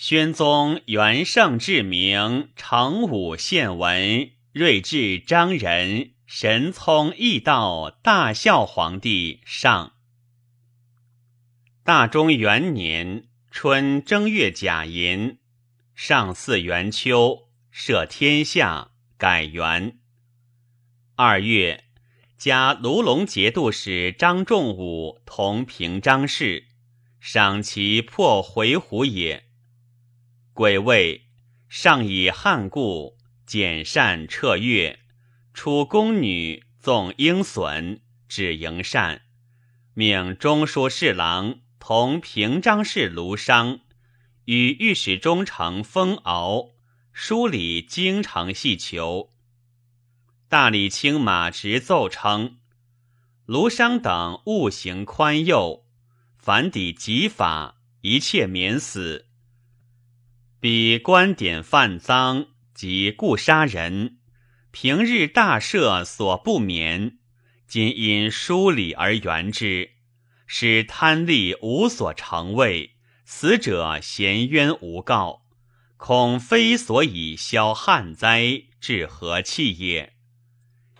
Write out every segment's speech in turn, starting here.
宣宗元圣至明，成武献文，睿智彰人，神聪义道，大孝皇帝上。大中元年春正月甲寅，上巳元秋，赦天下，改元。二月，加卢龙节度使张仲武同平章事，赏其破回鹘也。癸未，上以汉故简善彻月，出宫女纵鹰隼，指迎善，命中书侍郎同平章事卢商，与御史中丞封敖梳理京城细求。大理卿马直奏称，卢商等务行宽宥，凡抵极法，一切免死。彼观点犯赃及故杀人，平日大赦所不免，今因疏礼而圆之，使贪利无所成位，死者衔冤无告，恐非所以消旱灾，致和气也。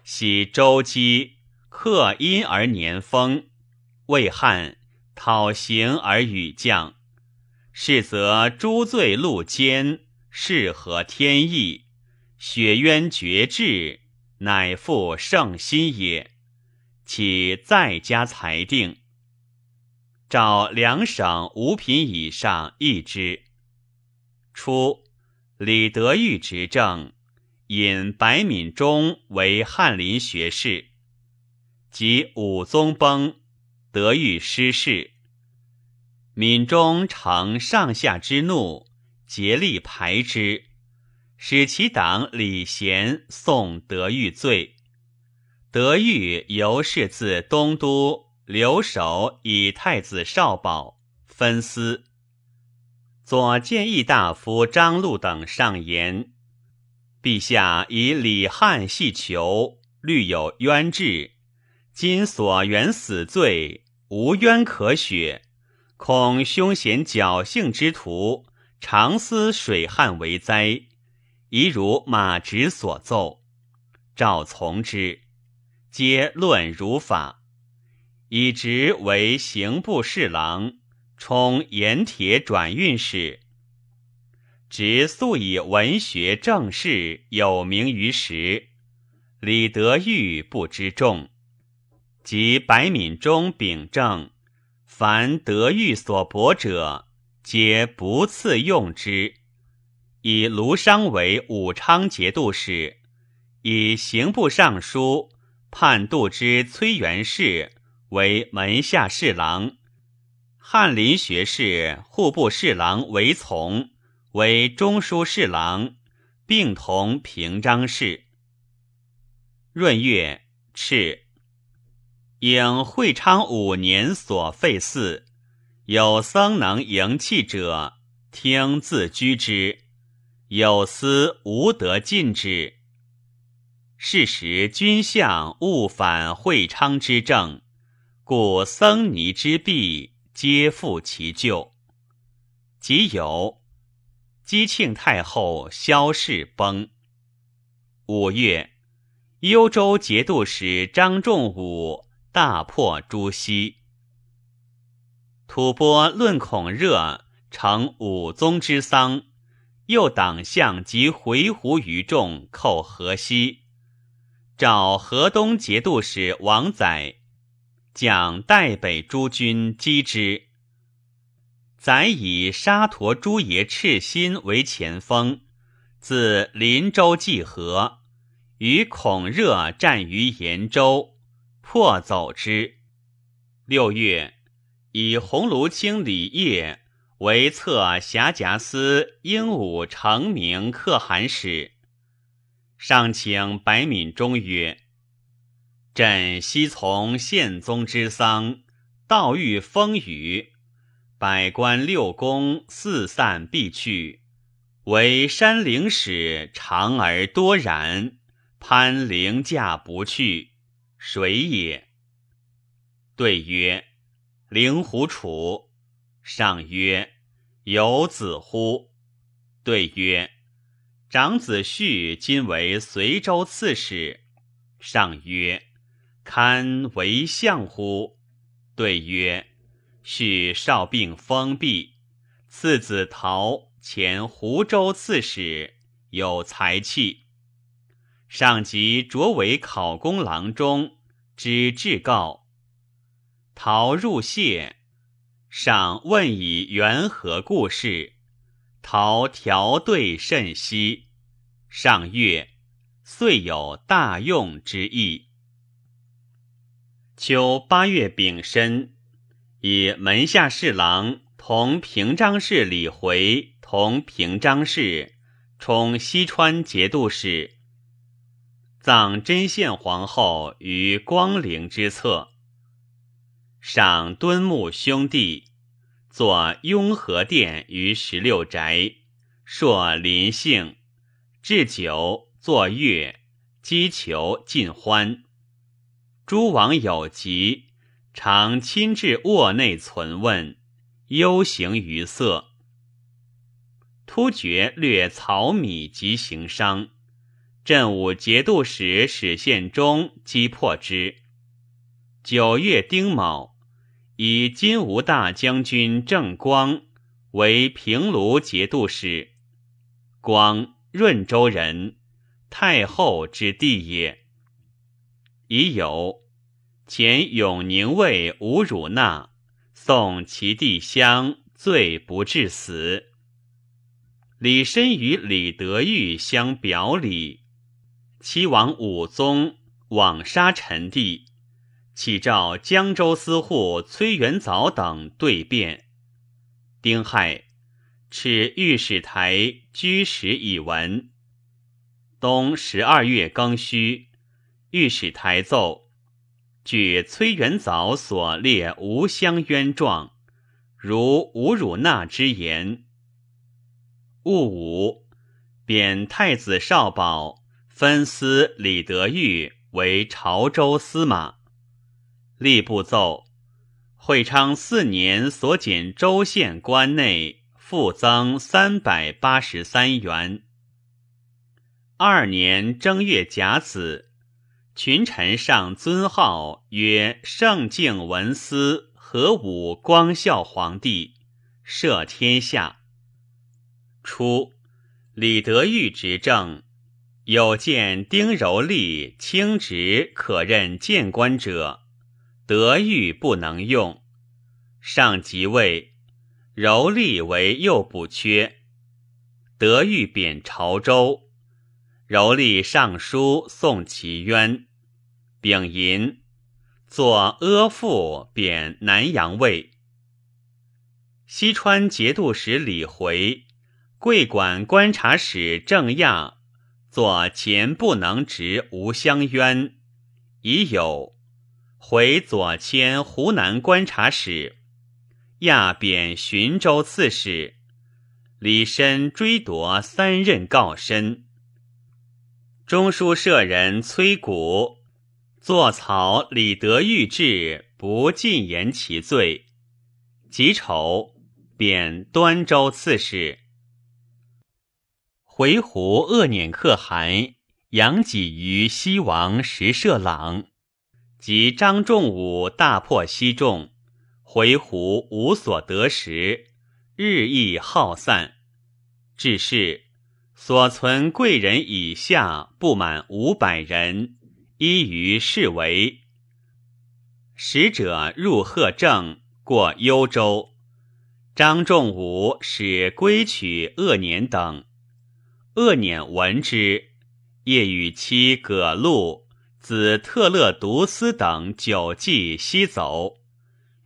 喜周姬克阴而年丰，为汉讨行而雨降。是则诸罪戮奸，是合天意，雪冤绝志，乃复圣心也。岂再加裁定？召两省五品以上议之。初，李德裕执政，引白敏中为翰林学士。及武宗崩，德裕失势。闽中乘上下之怒，竭力排之，使其党李贤送德裕罪。德裕由是自东都留守以太子少保，分司。左谏议大夫张禄等上言：陛下以李汉系囚，虑有冤志，今所原死罪，无冤可雪。恐凶险侥幸之徒常思水旱为灾，宜如马直所奏，诏从之，皆论如法。以直为刑部侍郎，充盐铁转运使。直素以文学政事有名于时，李德裕不知重，及白敏中秉政。凡德育所博者，皆不赐用之。以卢商为武昌节度使，以刑部尚书判度之崔元氏为门下侍郎，翰林学士、户部侍郎韦从为中书侍郎，并同平章事。闰月，敕。应会昌五年所废寺，有僧能迎契者，听自居之；有司无得禁之。是时君相误反会昌之政，故僧尼之弊皆复其咎。即有姬庆太后萧氏崩。五月，幽州节度使张仲武。大破朱熹，吐蕃论孔热成武宗之丧，右党项及回鹘余众寇河西，召河东节度使王载将代北诸军击之。载以沙陀诸爷赤心为前锋，自林州济河，与孔热战于延州。破走之。六月，以鸿胪卿李业为策辖夹司鹦鹉成名可汗使。上请白敏中曰：“朕昔从宪宗之丧，道遇风雨，百官六宫四散必去，唯山陵使长而多然，攀陵驾不去。”谁也？对曰：“灵狐楚。”上曰：“有子乎？”对曰：“长子婿今为随州刺史。”上曰：“堪为相乎？”对曰：“婿少病风痹，次子陶前湖州刺史，有才气。上即擢为考功郎中，知至告。陶入谢，上问以缘何故事。”陶调对甚稀，上月遂有大用之意。秋八月丙申，以门下侍郎同平章事李回同平章事充西川节度使，葬真献皇后于光陵之侧。赏敦睦兄弟。作雍和殿于十六宅，朔临幸，置酒作乐，击球尽欢。诸王有疾，常亲至卧内存问，忧形于色。突厥略曹米及行商，镇武节度使史宪忠击破之。九月丁卯。以金吾大将军郑光为平卢节度使，光润州人，太后之弟也。已有前永宁尉吴汝纳送其弟相，罪不至死。李申与李德裕相表里，齐王武宗枉杀臣弟。启召江州司户崔元藻等对辩。丁亥，敕御史台居史以文。冬十二月庚戌，御史台奏：据崔元藻所列无相冤状，如吴汝纳之言。戊午，贬太子少保分司李德裕为潮州司马。吏部奏：会昌四年所减州县官内复增三百八十三元。二年正月甲子，群臣上尊号曰圣敬文思和武光孝皇帝，赦天下。初，李德裕执政，有见丁柔立清直可任谏官者。德裕不能用，上即位，柔立为右补缺。德裕贬潮州，柔立上书送其冤，丙寅，作阿父贬南阳尉。西川节度使李回、桂管观察使郑亚作前不能直吴相冤，已有。回左迁湖南观察使，亚贬寻州刺史。李申追夺三任告身。中书舍人崔谷作草李德裕志，不尽言其罪。己丑，贬端州刺史。回鹘恶辇可汗杨己于西王石舍朗。及张仲武大破西众，回鹘无所得时，日益耗散。至是，所存贵人以下不满五百人，依于是为。使者入贺正，过幽州。张仲武使归取恶辇等，恶辇闻之，夜与妻葛禄。子特勒独斯等久计西走，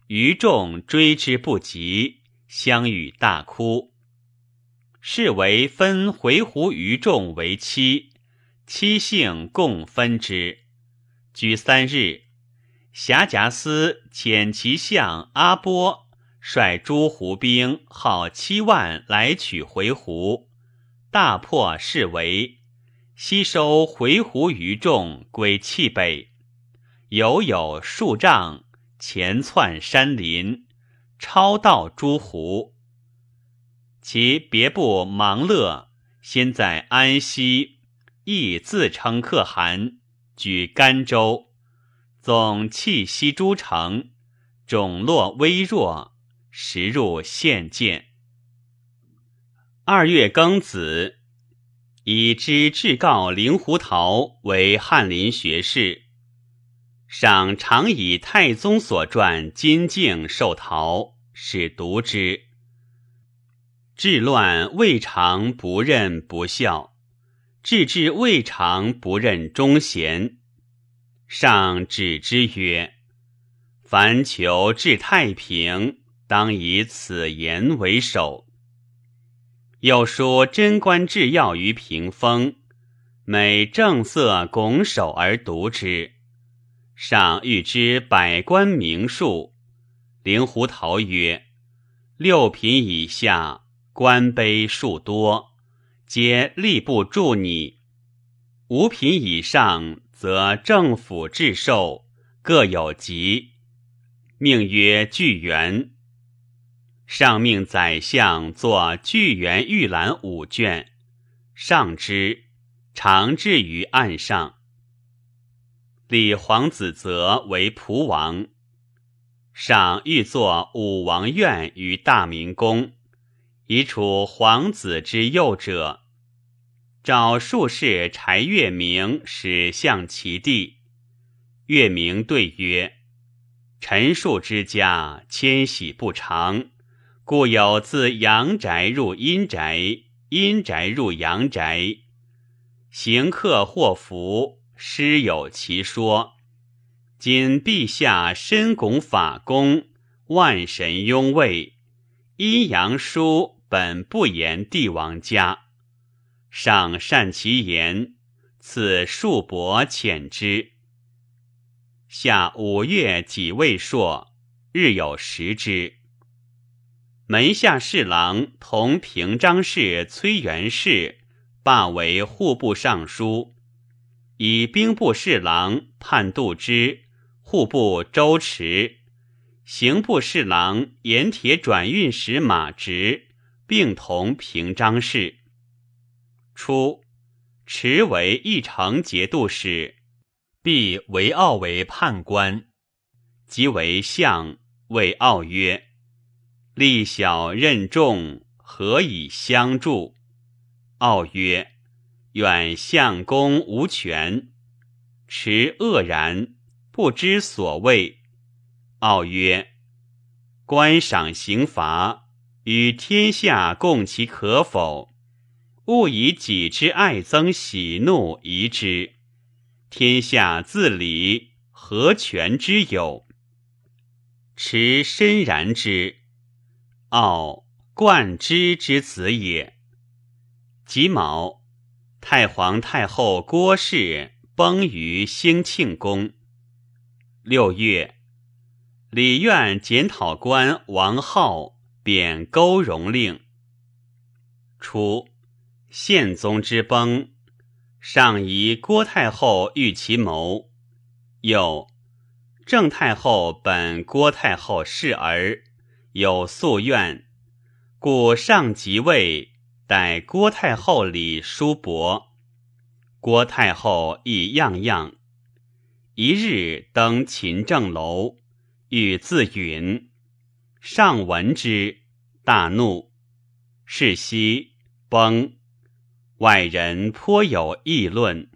余众追之不及，相与大哭。是为分回鹘余众为妻，妻姓共分之。居三日，辖夹斯遣其相阿波率诸胡兵号七万来取回鹘，大破是为。西收回鹘余众归弃北，犹有数丈前窜山林，超道诸胡。其别部忙乐，先在安西，亦自称可汗，举甘州，总弃西诸城，种落微弱，时入县见。二月庚子，以知至告灵狐桃为翰林学士。赏常以太宗所传金镜受陶，使读之。治乱未尝不任不孝，治治未尝不任忠贤。上指之曰：“凡求治太平，当以此言为首。”又书贞观制要于屏风，每正色拱手而读之。上欲知百官名数，灵狐桃曰：“六品以下官卑数多，皆吏部助拟；五品以上，则政府制授，各有级，命曰巨源。”上命宰相作巨源玉兰五卷，上之，常置于案上。立皇子则为蒲王。上欲作武王院于大明宫，以处皇子之幼者。召术士柴月明使向其地。月明对曰：“陈述之家迁徙不常。”故有自阳宅入阴宅，阴宅入阳宅，行客祸福，师有其说。今陛下深拱法功，万神拥卫，阴阳书本不言帝王家，上善其言，赐数帛遣之。下五月己未朔，日有食之。门下侍郎同平章事崔元士罢为户部尚书，以兵部侍郎判度之、户部周持、刑部侍郎盐铁转运使马直并同平章事。初，持为义城节度使，必为傲为判官，即为相，谓傲曰。力小任重，何以相助？傲曰：“远相公无权。”持愕然，不知所谓。傲曰：“观赏刑罚，与天下共其可否？勿以己之爱憎喜怒疑之。天下自理，何权之有？”持深然之。傲冠之之子也。己卯，太皇太后郭氏崩于兴庆宫。六月，礼院检讨官王浩贬勾荣令。初，宪宗之崩，上疑郭太后欲其谋。又，郑太后本郭太后侍儿。有夙愿，故上即位，待郭太后礼叔伯。郭太后亦样样。一日登勤政楼，欲自允。上闻之，大怒。是夕崩，外人颇有议论。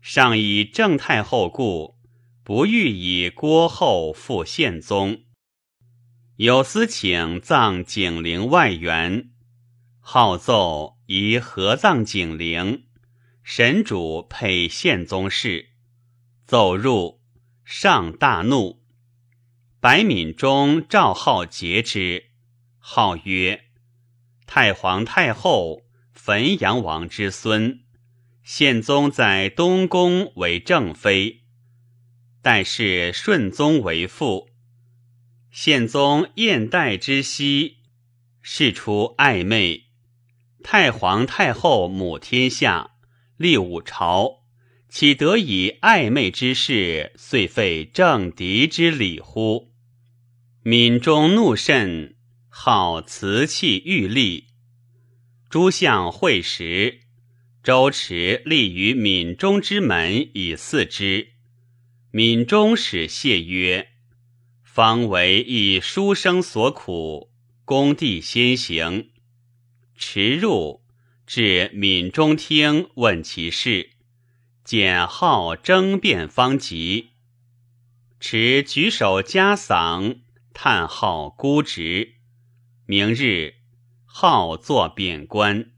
上以郑太后故，不欲以郭后复宪宗。有司请葬景陵外园，号奏以合葬景陵，神主配宪宗室，奏入上大怒。白敏中赵浩节之，号曰太皇太后汾阳王之孙，宪宗在东宫为正妃，代是顺宗为父。宪宗燕代之息，事出暧昧。太皇太后母天下，立五朝，岂得以暧昧之事遂废政敌之礼乎？敏中怒甚，好瓷器玉立。诸相会时，周持立于闽中之门以祀之。闽中使谢曰：“方为一书生所苦，公弟先行。”持入至闽中厅，问其事，简号争辩方急。持举手加嗓，叹号孤直。明日。号作贬官。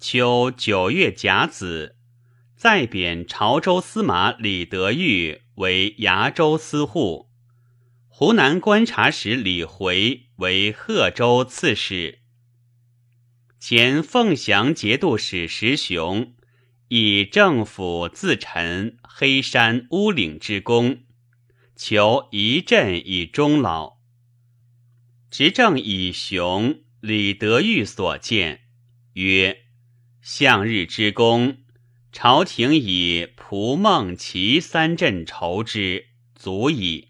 秋九月甲子，再贬潮州司马李德裕为崖州司户，湖南观察使李回为贺州刺史。前凤翔节度使石雄以政府自陈黑山乌岭之功，求一镇以终老。执政以雄。李德裕所见曰：“向日之功，朝廷以蒲孟齐三镇筹之，足矣。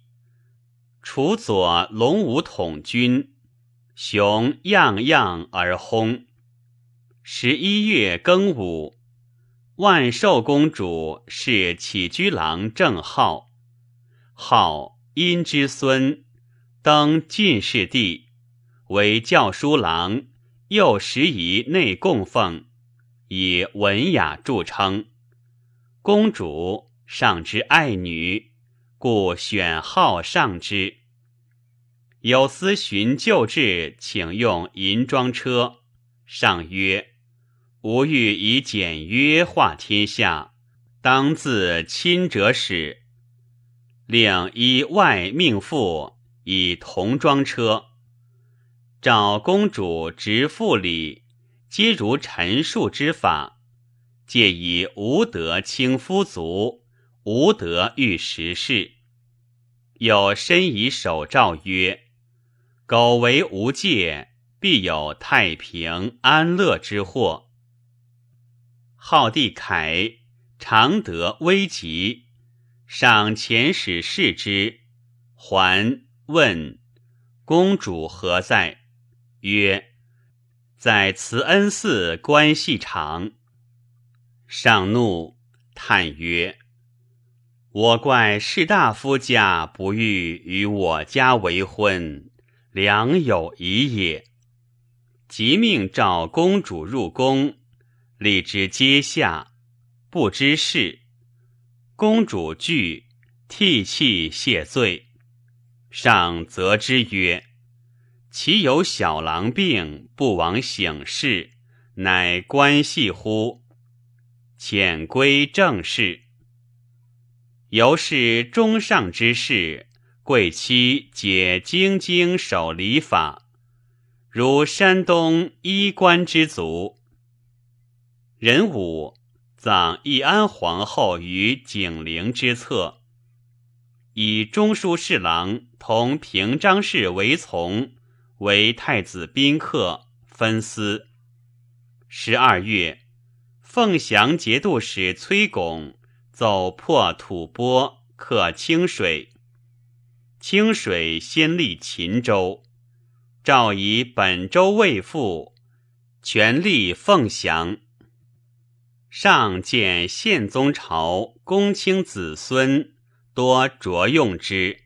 楚左龙武统军，雄样样而轰。十一月庚午，万寿公主是起居郎郑浩，号殷之孙，登进士第。”为教书郎，又时以内供奉，以文雅著称。公主上之爱女，故选号上之。有司寻旧制，请用银装车。上曰：“吾欲以简约化天下，当自亲者使。”令依外命妇以童装车。赵公主执妇礼，皆如陈述之法，借以无德轻夫族，无德遇时事。有申以手诏曰：“苟为无戒，必有太平安乐之祸。”号帝凯常得危急，上遣使视之，还问公主何在。曰：“在慈恩寺观戏场。”上怒，叹曰：“我怪士大夫家不欲与我家为婚，良有疑也。”即命召公主入宫，立之阶下，不知事。公主惧，涕泣谢罪。上责之曰：其有小郎病，不往省事，乃关系乎？遣归正事。由是中上之事，贵戚皆精精守礼法，如山东衣冠之族。壬午，葬义安皇后于景陵之侧，以中书侍郎同平章事为从。为太子宾客分司。十二月，凤翔节度使崔巩走破吐蕃，克清水。清水先立秦州，诏以本州为父，权力凤翔。上见宪宗朝公卿子孙多着用之。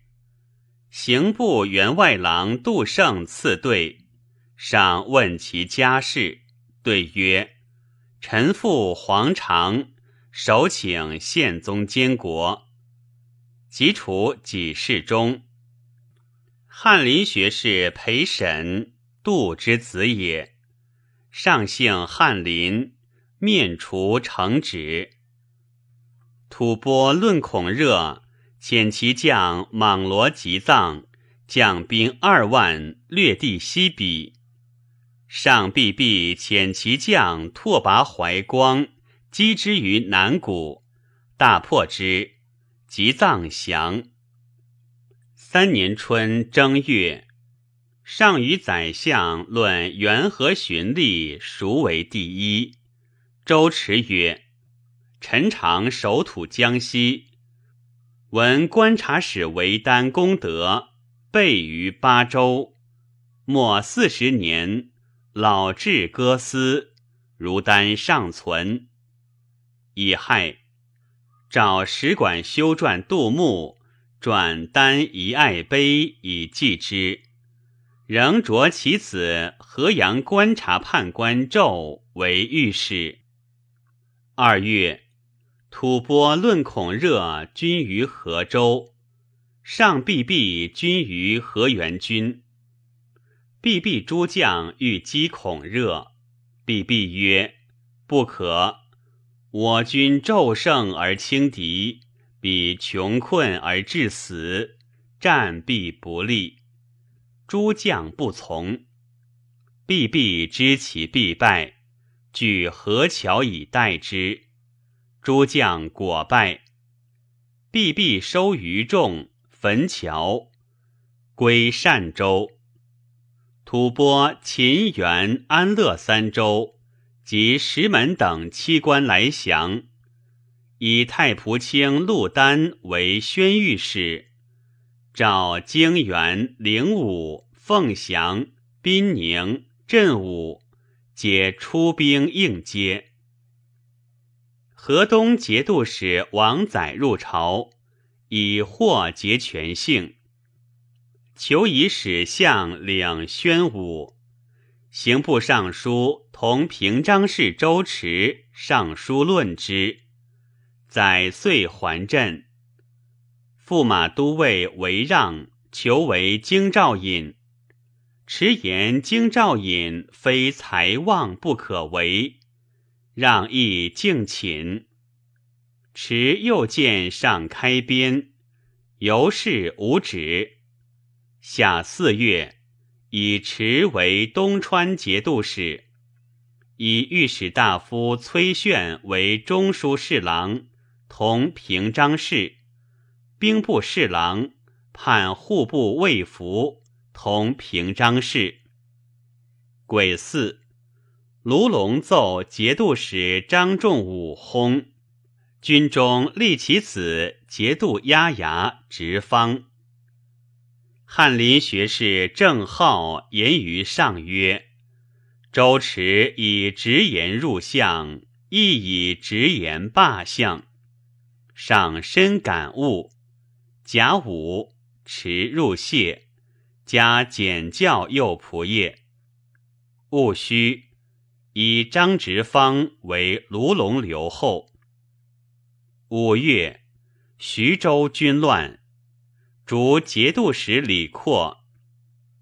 刑部员外郎杜胜赐对，上问其家事，对曰：“臣父黄长，首请宪宗监国，即除己事中。翰林学士裴审，杜之子也。上姓翰林，面除承旨。吐蕃论孔热。”遣其将莽罗吉藏将兵二万略地西比，上必必遣其将拓跋怀光击之于南谷，大破之，即藏降。三年春正月，上与宰相论元和循吏孰为第一。周驰曰：“臣常守土江西。”闻观察使为丹功德备于八州，末四十年，老至歌思，如丹尚存。乙亥，找使馆修撰杜牧转丹遗爱碑以记之，仍着其子河阳观察判官胄为御史。二月，吐蕃论孔热军于河州，上毕毕军于河源军。毕毕诸将欲击孔热，毕毕曰：“不可。我军骤胜而轻敌，彼穷困而致死，战必不利。诸将不从。必必知其必败。”据河桥以待之，诸将果败。必必收余众，焚桥，归善州。吐蕃、秦、元、安乐三州及石门等七官来降，以太仆卿陆丹为宣谕使，召泾原、灵武、凤翔、宾宁、镇武。皆出兵应接。河东节度使王载入朝，以获节权幸，求以使相领宣武。刑部尚书同平章事周驰上书论之，载遂还镇。驸马都尉韦让求为京兆尹。迟言京兆尹非才望不可为，让亦敬寝。迟又见上开边，由是无止。夏四月，以池为东川节度使，以御史大夫崔铉为中书侍郎，同平章事，兵部侍郎，判户部尉服。同平章事。癸巳，卢龙奏节度使张仲武薨，军中立其子节度押牙直方。翰林学士郑浩言于上曰：“周驰以直言入相，亦以直言罢相。”上深感悟。甲午，持入谢。加简教右仆射，戊戌，以张直方为卢龙留后。五月，徐州军乱，逐节度使李阔，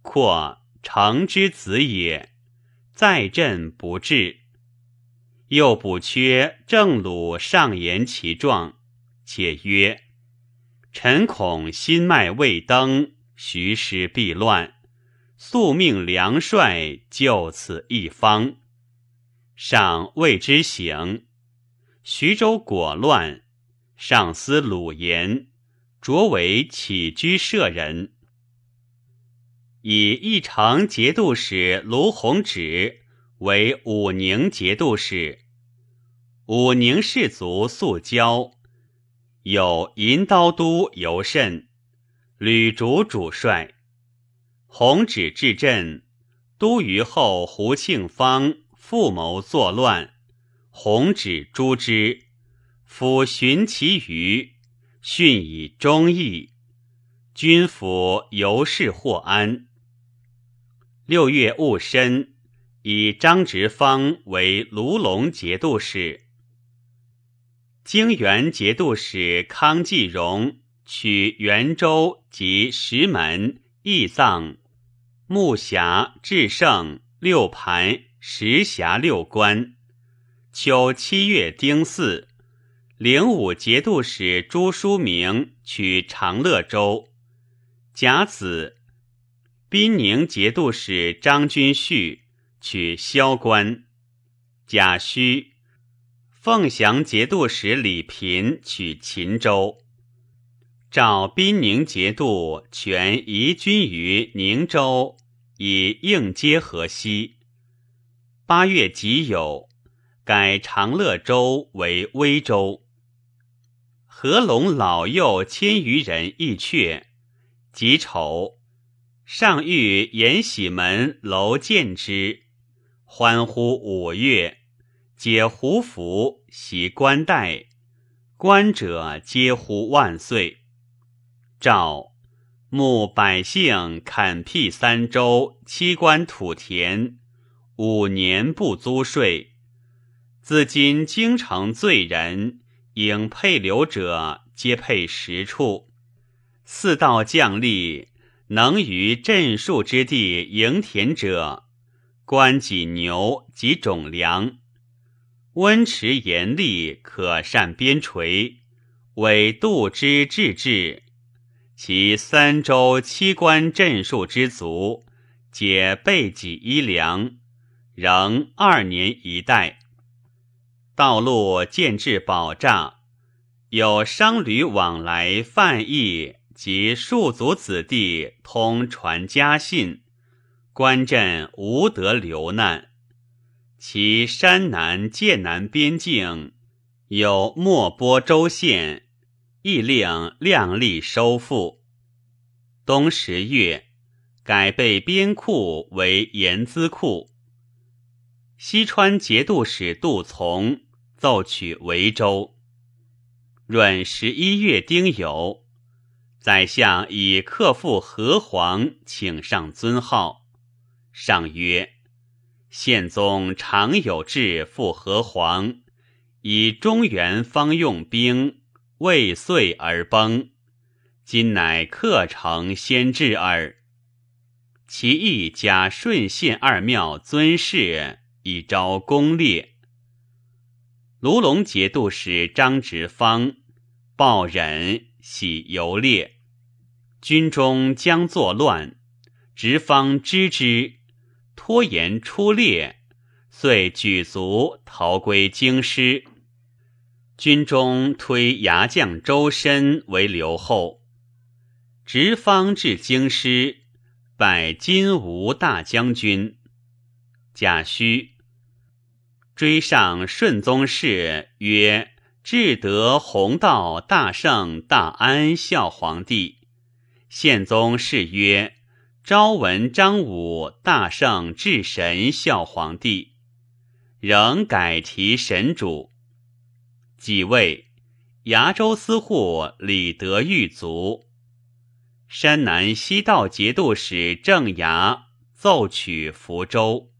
阔成之子也，在镇不至。又补缺郑鲁上言其状，且曰：“臣恐心脉未登。”徐师必乱，速命梁帅就此一方。上谓之行。徐州果乱，上思鲁言，擢为起居舍人。以义城节度使卢弘止为武宁节度使。武宁士族素交，有银刀都尤甚。吕竹主帅，弘旨至镇，都虞后胡庆芳复谋作乱，弘旨诛之。抚寻其余，训以忠义，军府由是获安。六月戊申，以张直方为卢龙节度使，泾原节度使康继荣。取元州及石门、义藏、木匣、至圣六盘、石峡六关。秋七月丁巳，灵武节度使朱书明取长乐州。甲子，滨宁节度使张君绪取萧关。甲戌，凤翔节度使李平取秦州。召滨宁节度全移军于宁州，以应接河西。八月己酉，改长乐州为威州。合龙老幼千余人，亦阙。己丑，上欲延禧门楼见之，欢呼五月，解胡服，袭冠带，观者皆呼万岁。诏募百姓垦辟三州，七官土田，五年不租税。自今京城罪人，应配留者，皆配十处。四道将吏。能于镇戍之地营田者，官己牛及种粮。温池严厉，可善边陲，委度之治治。其三州七官镇戍之卒，皆备给衣粮，仍二年一代。道路建制保障，有商旅往来贩役。及庶族子弟通传家信，关镇无得流难。其山南界南边境有莫波州县，亦令量力收复。冬十月，改备边库为盐资库。西川节度使杜从奏取维州。闰十一月丁酉。宰相以克复何皇，请上尊号。上曰：“宪宗常有志复何皇，以中原方用兵，未遂而崩。今乃克成先至耳。其意加顺献二庙尊事，以昭功烈。”卢龙节度使张直方报忍，喜游猎。军中将作乱，直方知之，拖延出猎，遂举卒逃归京师。军中推牙将周深为留后。直方至京师，拜金吾大将军。贾诩追上顺宗室，曰：“至德弘道大圣大安孝皇帝。”宪宗谥曰：“昭文张武大圣至神孝皇帝，仍改提神主。即位，崖州司户李德裕卒。山南西道节度使郑牙奏取福州。